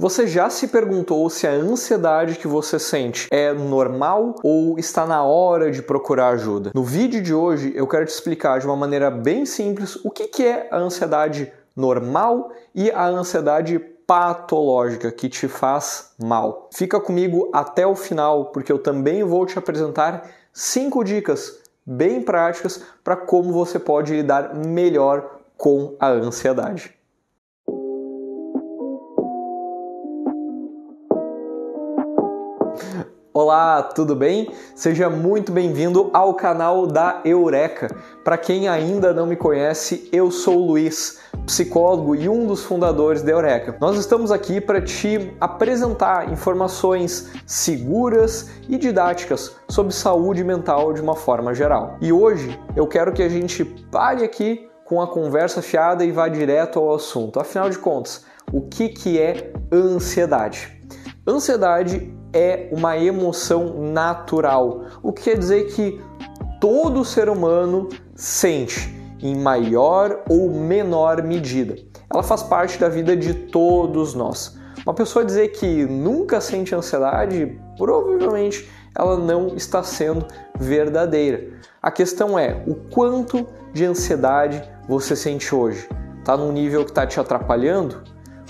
Você já se perguntou se a ansiedade que você sente é normal ou está na hora de procurar ajuda? No vídeo de hoje eu quero te explicar de uma maneira bem simples o que é a ansiedade normal e a ansiedade patológica que te faz mal. Fica comigo até o final porque eu também vou te apresentar cinco dicas bem práticas para como você pode lidar melhor com a ansiedade. Olá, tudo bem? Seja muito bem-vindo ao canal da Eureka. Para quem ainda não me conhece, eu sou o Luiz, psicólogo e um dos fundadores da Eureka. Nós estamos aqui para te apresentar informações seguras e didáticas sobre saúde mental de uma forma geral. E hoje eu quero que a gente pare aqui com a conversa fiada e vá direto ao assunto. Afinal de contas, o que, que é ansiedade? Ansiedade é uma emoção natural, o que quer dizer que todo ser humano sente em maior ou menor medida. Ela faz parte da vida de todos nós. Uma pessoa dizer que nunca sente ansiedade, provavelmente ela não está sendo verdadeira. A questão é o quanto de ansiedade você sente hoje. Está num nível que está te atrapalhando?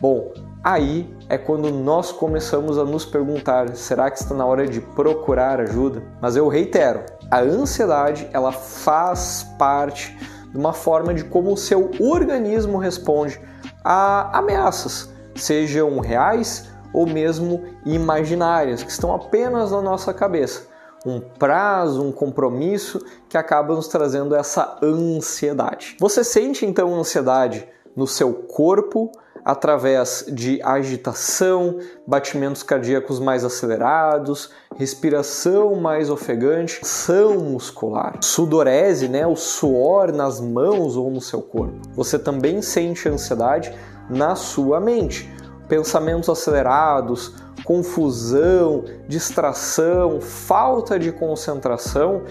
Bom, aí é quando nós começamos a nos perguntar: será que está na hora de procurar ajuda? Mas eu reitero, a ansiedade ela faz parte de uma forma de como o seu organismo responde a ameaças, sejam reais ou mesmo imaginárias, que estão apenas na nossa cabeça. Um prazo, um compromisso que acaba nos trazendo essa ansiedade. Você sente então ansiedade no seu corpo, através de agitação, batimentos cardíacos mais acelerados, respiração mais ofegante, ação muscular, sudorese, né, o suor nas mãos ou no seu corpo. Você também sente ansiedade na sua mente, pensamentos acelerados, confusão, distração, falta de concentração,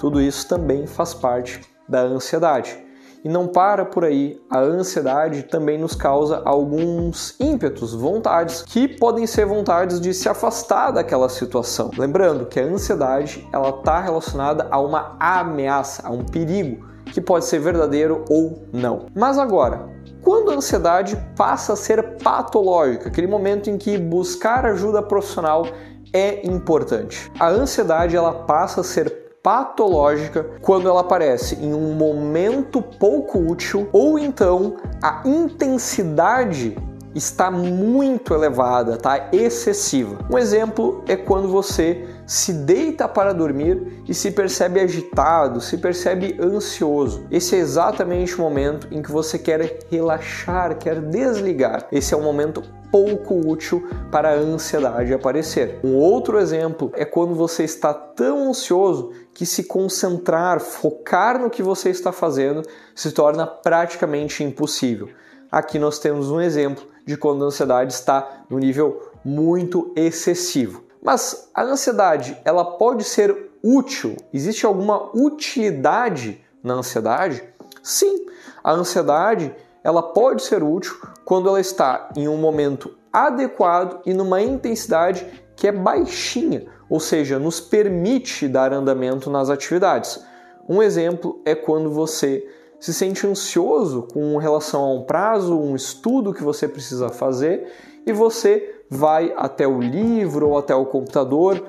tudo isso também faz parte da ansiedade. E não para por aí, a ansiedade também nos causa alguns ímpetos, vontades, que podem ser vontades de se afastar daquela situação. Lembrando que a ansiedade ela está relacionada a uma ameaça, a um perigo, que pode ser verdadeiro ou não. Mas agora, quando a ansiedade passa a ser patológica, aquele momento em que buscar ajuda profissional é importante. A ansiedade ela passa a ser patológica quando ela aparece em um momento pouco útil ou então a intensidade está muito elevada, tá? Excessiva. Um exemplo é quando você se deita para dormir e se percebe agitado, se percebe ansioso. Esse é exatamente o momento em que você quer relaxar, quer desligar. Esse é o momento pouco útil para a ansiedade aparecer. Um outro exemplo é quando você está tão ansioso que se concentrar, focar no que você está fazendo se torna praticamente impossível. Aqui nós temos um exemplo de quando a ansiedade está no nível muito excessivo. Mas a ansiedade, ela pode ser útil? Existe alguma utilidade na ansiedade? Sim, a ansiedade ela pode ser útil quando ela está em um momento adequado e numa intensidade que é baixinha, ou seja, nos permite dar andamento nas atividades. Um exemplo é quando você se sente ansioso com relação a um prazo, um estudo que você precisa fazer e você vai até o livro ou até o computador,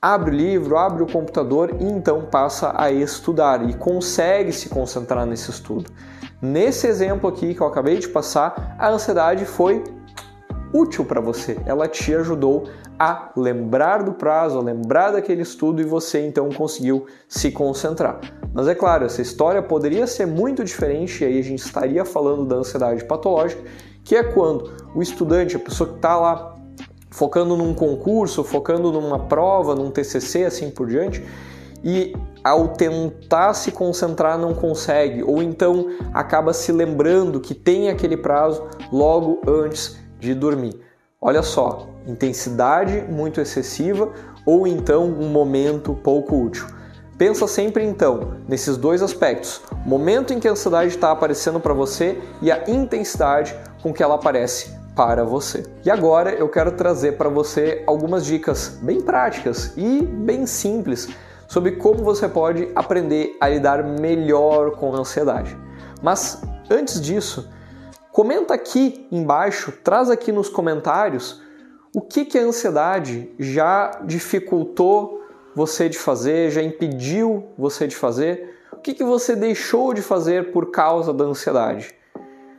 abre o livro, abre o computador e então passa a estudar e consegue se concentrar nesse estudo. Nesse exemplo aqui que eu acabei de passar, a ansiedade foi útil para você. Ela te ajudou a lembrar do prazo, a lembrar daquele estudo e você então conseguiu se concentrar. Mas é claro, essa história poderia ser muito diferente e aí a gente estaria falando da ansiedade patológica, que é quando o estudante, a pessoa que está lá focando num concurso, focando numa prova, num TCC, assim por diante, e ao tentar se concentrar não consegue, ou então acaba se lembrando que tem aquele prazo logo antes de dormir. Olha só, intensidade muito excessiva ou então um momento pouco útil. Pensa sempre então nesses dois aspectos: o momento em que a ansiedade está aparecendo para você e a intensidade com que ela aparece para você. E agora eu quero trazer para você algumas dicas bem práticas e bem simples sobre como você pode aprender a lidar melhor com a ansiedade. Mas antes disso, comenta aqui embaixo, traz aqui nos comentários o que, que a ansiedade já dificultou você de fazer, já impediu você de fazer, o que, que você deixou de fazer por causa da ansiedade.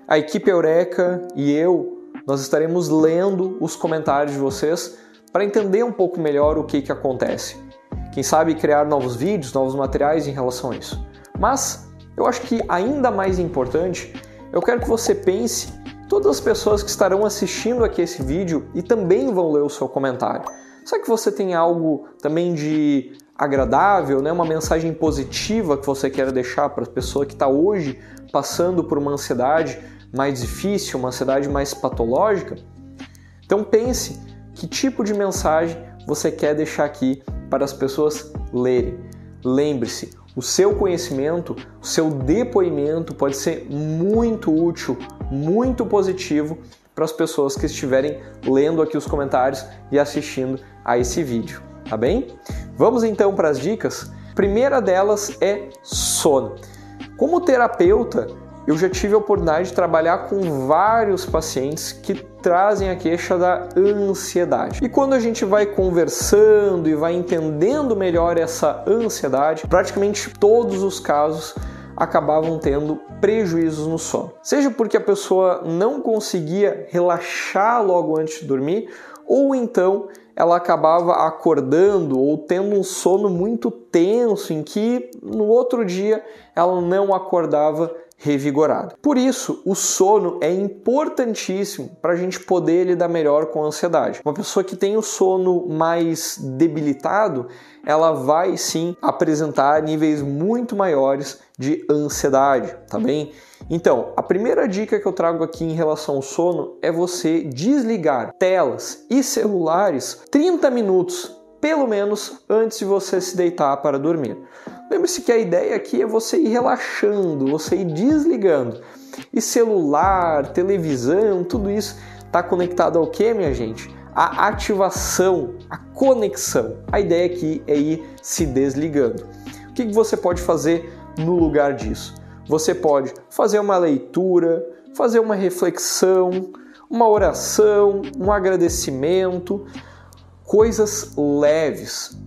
A equipe Eureka e eu, nós estaremos lendo os comentários de vocês para entender um pouco melhor o que, que acontece. Quem sabe criar novos vídeos, novos materiais em relação a isso. Mas eu acho que ainda mais importante, eu quero que você pense todas as pessoas que estarão assistindo aqui esse vídeo e também vão ler o seu comentário. Será que você tem algo também de agradável, né? uma mensagem positiva que você quer deixar para a pessoa que está hoje passando por uma ansiedade mais difícil, uma ansiedade mais patológica? Então pense que tipo de mensagem você quer deixar aqui para as pessoas lerem. Lembre-se, o seu conhecimento, o seu depoimento pode ser muito útil, muito positivo para as pessoas que estiverem lendo aqui os comentários e assistindo a esse vídeo, tá bem? Vamos então para as dicas. primeira delas é sono. Como terapeuta, eu já tive a oportunidade de trabalhar com vários pacientes que trazem a queixa da ansiedade. E quando a gente vai conversando e vai entendendo melhor essa ansiedade, praticamente todos os casos acabavam tendo prejuízos no sono. Seja porque a pessoa não conseguia relaxar logo antes de dormir, ou então ela acabava acordando ou tendo um sono muito tenso em que no outro dia ela não acordava revigorado. Por isso, o sono é importantíssimo para a gente poder lidar melhor com a ansiedade. Uma pessoa que tem o sono mais debilitado, ela vai sim apresentar níveis muito maiores de ansiedade, tá bem? Então, a primeira dica que eu trago aqui em relação ao sono é você desligar telas e celulares 30 minutos pelo menos antes de você se deitar para dormir. Lembre-se que a ideia aqui é você ir relaxando, você ir desligando. E celular, televisão, tudo isso está conectado ao que, minha gente? A ativação, a conexão. A ideia aqui é ir se desligando. O que você pode fazer no lugar disso? Você pode fazer uma leitura, fazer uma reflexão, uma oração, um agradecimento, coisas leves.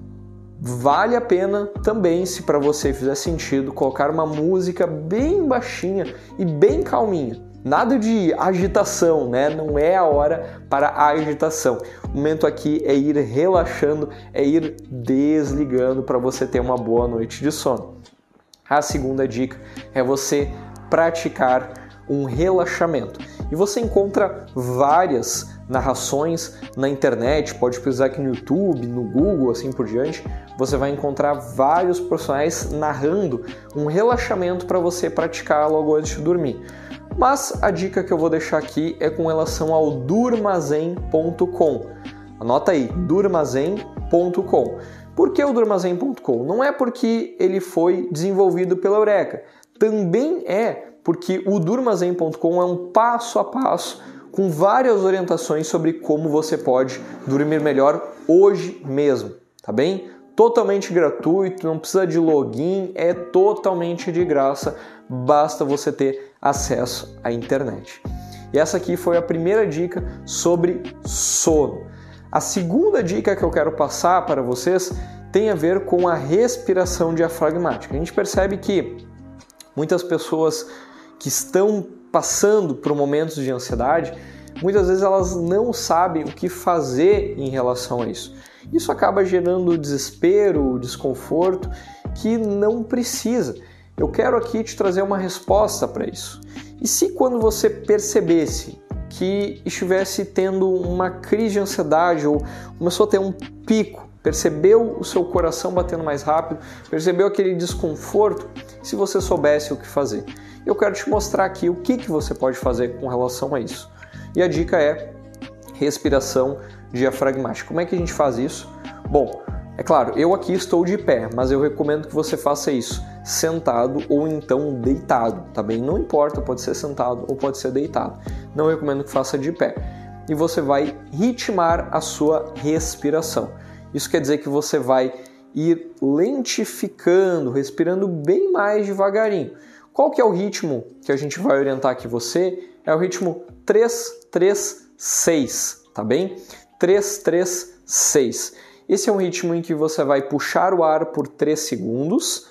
Vale a pena também, se para você fizer sentido, colocar uma música bem baixinha e bem calminha. Nada de agitação, né? Não é a hora para a agitação. O momento aqui é ir relaxando, é ir desligando para você ter uma boa noite de sono. A segunda dica é você praticar um relaxamento. E você encontra várias narrações na internet, pode pesquisar aqui no YouTube, no Google, assim por diante. Você vai encontrar vários profissionais narrando um relaxamento para você praticar logo antes de dormir. Mas a dica que eu vou deixar aqui é com relação ao durmazen.com. Anota aí, durmazen.com. Por que o durmazen.com? Não é porque ele foi desenvolvido pela Eureka, também é porque o durmazen.com é um passo a passo com várias orientações sobre como você pode dormir melhor hoje mesmo, tá bem? Totalmente gratuito, não precisa de login, é totalmente de graça, basta você ter acesso à internet. E essa aqui foi a primeira dica sobre sono. A segunda dica que eu quero passar para vocês tem a ver com a respiração diafragmática. A gente percebe que muitas pessoas que estão passando por momentos de ansiedade, muitas vezes elas não sabem o que fazer em relação a isso. Isso acaba gerando desespero, desconforto que não precisa. Eu quero aqui te trazer uma resposta para isso. E se quando você percebesse que estivesse tendo uma crise de ansiedade ou começou a ter um pico, percebeu o seu coração batendo mais rápido, percebeu aquele desconforto, se você soubesse o que fazer? Eu quero te mostrar aqui o que, que você pode fazer com relação a isso. E a dica é respiração diafragmática. Como é que a gente faz isso? Bom, é claro, eu aqui estou de pé, mas eu recomendo que você faça isso sentado ou então deitado, tá bem? Não importa, pode ser sentado ou pode ser deitado. Não recomendo que faça de pé. e você vai ritmar a sua respiração. Isso quer dizer que você vai ir lentificando, respirando bem mais devagarinho. Qual que é o ritmo que a gente vai orientar aqui você? É o ritmo 336, tá bem? 336. Esse é um ritmo em que você vai puxar o ar por 3 segundos.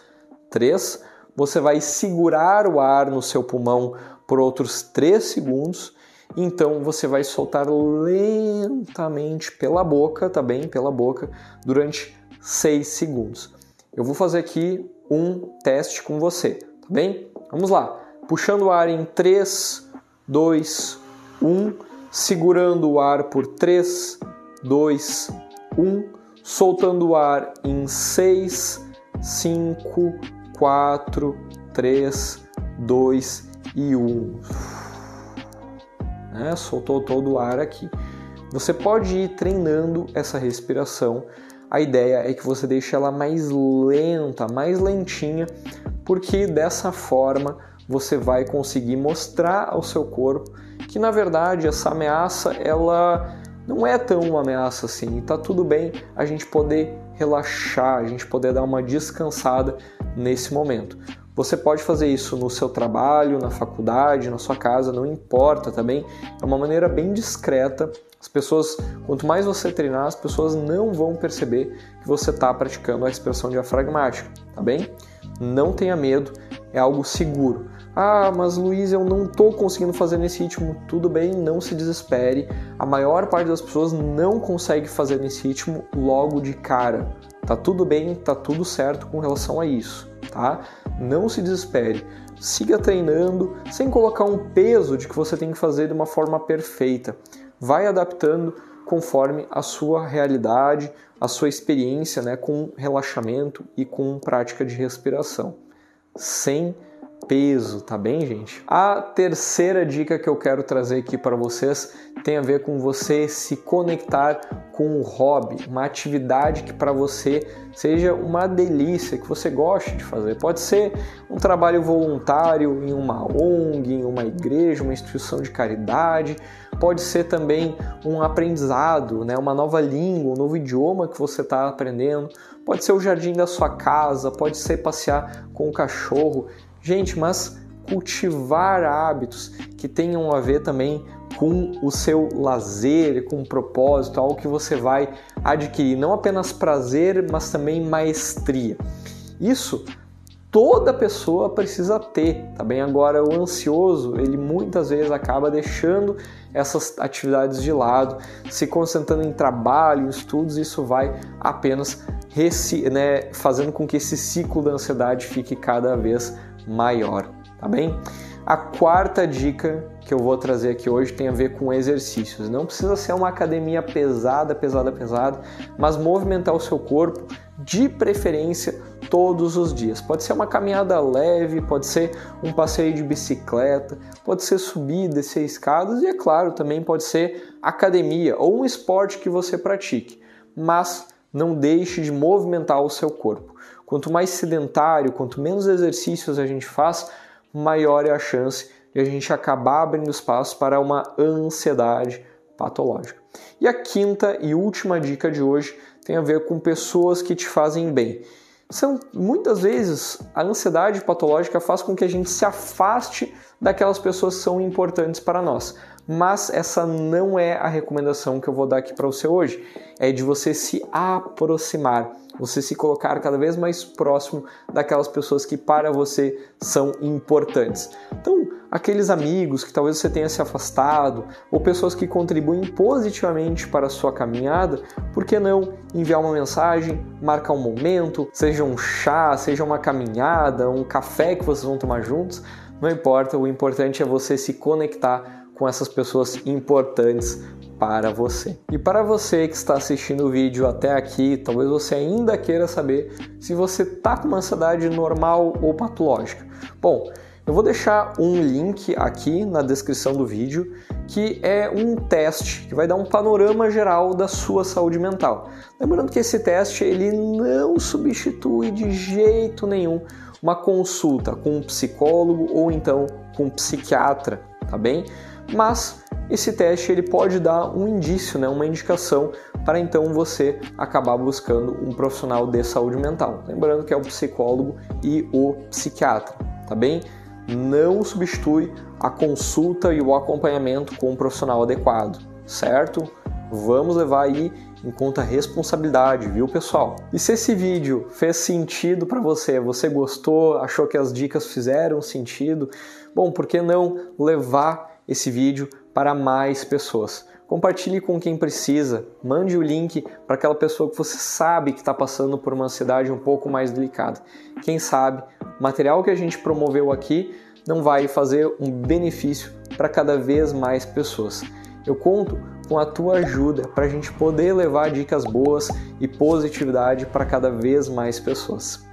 3. Você vai segurar o ar no seu pulmão por outros 3 segundos. Então você vai soltar lentamente pela boca, tá bem? Pela boca, durante 6 segundos. Eu vou fazer aqui um teste com você, tá bem? Vamos lá. Puxando o ar em 3, 2, 1. Segurando o ar por 3, 2, 1. Soltando o ar em 6, 5, 4, 3, 2 e 1. Né? Soltou todo o ar aqui. Você pode ir treinando essa respiração. A ideia é que você deixe ela mais lenta, mais lentinha, porque dessa forma você vai conseguir mostrar ao seu corpo que na verdade essa ameaça ela não é tão uma ameaça assim. Tá tudo bem a gente poder relaxar, a gente poder dar uma descansada nesse momento. Você pode fazer isso no seu trabalho, na faculdade, na sua casa, não importa também. É uma maneira bem discreta. As pessoas, quanto mais você treinar, as pessoas não vão perceber que você está praticando a respiração diafragmática, tá bem? Não tenha medo, é algo seguro. Ah, mas Luiz, eu não estou conseguindo fazer nesse ritmo. Tudo bem, não se desespere. A maior parte das pessoas não consegue fazer nesse ritmo logo de cara. Tá tudo bem, tá tudo certo com relação a isso, tá? Não se desespere. Siga treinando sem colocar um peso de que você tem que fazer de uma forma perfeita. Vai adaptando conforme a sua realidade, a sua experiência né, com relaxamento e com prática de respiração. Sem peso, tá bem, gente? A terceira dica que eu quero trazer aqui para vocês tem a ver com você se conectar com um hobby, uma atividade que para você seja uma delícia, que você goste de fazer. Pode ser um trabalho voluntário em uma ONG, em uma igreja, uma instituição de caridade, pode ser também um aprendizado, né? uma nova língua, um novo idioma que você está aprendendo, pode ser o jardim da sua casa, pode ser passear com o cachorro. Gente, mas cultivar hábitos que tenham a ver também com o seu lazer, com um propósito, algo que você vai adquirir não apenas prazer, mas também maestria. Isso toda pessoa precisa ter, tá bem? Agora o ansioso, ele muitas vezes acaba deixando essas atividades de lado, se concentrando em trabalho, em estudos, isso vai apenas né, fazendo com que esse ciclo da ansiedade fique cada vez maior, tá bem? A quarta dica que eu vou trazer aqui hoje tem a ver com exercícios. Não precisa ser uma academia pesada, pesada, pesada, mas movimentar o seu corpo, de preferência todos os dias. Pode ser uma caminhada leve, pode ser um passeio de bicicleta, pode ser subir, descer escadas e, é claro, também pode ser academia ou um esporte que você pratique. Mas não deixe de movimentar o seu corpo. Quanto mais sedentário, quanto menos exercícios a gente faz, maior é a chance de a gente acabar abrindo espaço para uma ansiedade patológica. E a quinta e última dica de hoje tem a ver com pessoas que te fazem bem. São muitas vezes a ansiedade patológica faz com que a gente se afaste daquelas pessoas que são importantes para nós mas essa não é a recomendação que eu vou dar aqui para você hoje. É de você se aproximar, você se colocar cada vez mais próximo daquelas pessoas que para você são importantes. Então, aqueles amigos que talvez você tenha se afastado, ou pessoas que contribuem positivamente para a sua caminhada, por que não enviar uma mensagem, marcar um momento, seja um chá, seja uma caminhada, um café que vocês vão tomar juntos, não importa, o importante é você se conectar com essas pessoas importantes para você. E para você que está assistindo o vídeo até aqui, talvez você ainda queira saber se você está com uma ansiedade normal ou patológica. Bom, eu vou deixar um link aqui na descrição do vídeo que é um teste que vai dar um panorama geral da sua saúde mental. Lembrando que esse teste ele não substitui de jeito nenhum uma consulta com um psicólogo ou então com um psiquiatra, tá bem? Mas esse teste ele pode dar um indício, né, uma indicação para então você acabar buscando um profissional de saúde mental. Lembrando que é o psicólogo e o psiquiatra, tá bem? Não substitui a consulta e o acompanhamento com um profissional adequado, certo? Vamos levar aí em conta a responsabilidade, viu, pessoal? E se esse vídeo fez sentido para você, você gostou, achou que as dicas fizeram sentido, bom, por que não levar esse vídeo para mais pessoas? Compartilhe com quem precisa, mande o link para aquela pessoa que você sabe que está passando por uma ansiedade um pouco mais delicada. Quem sabe o material que a gente promoveu aqui não vai fazer um benefício para cada vez mais pessoas. Eu conto com a tua ajuda para a gente poder levar dicas boas e positividade para cada vez mais pessoas.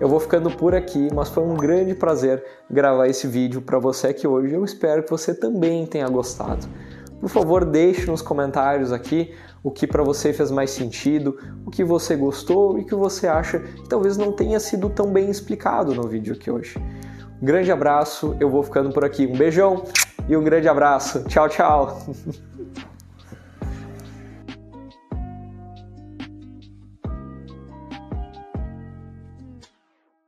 Eu vou ficando por aqui, mas foi um grande prazer gravar esse vídeo para você aqui hoje. Eu espero que você também tenha gostado. Por favor, deixe nos comentários aqui o que para você fez mais sentido, o que você gostou e o que você acha que talvez não tenha sido tão bem explicado no vídeo aqui hoje. Um grande abraço, eu vou ficando por aqui. Um beijão e um grande abraço. Tchau, tchau.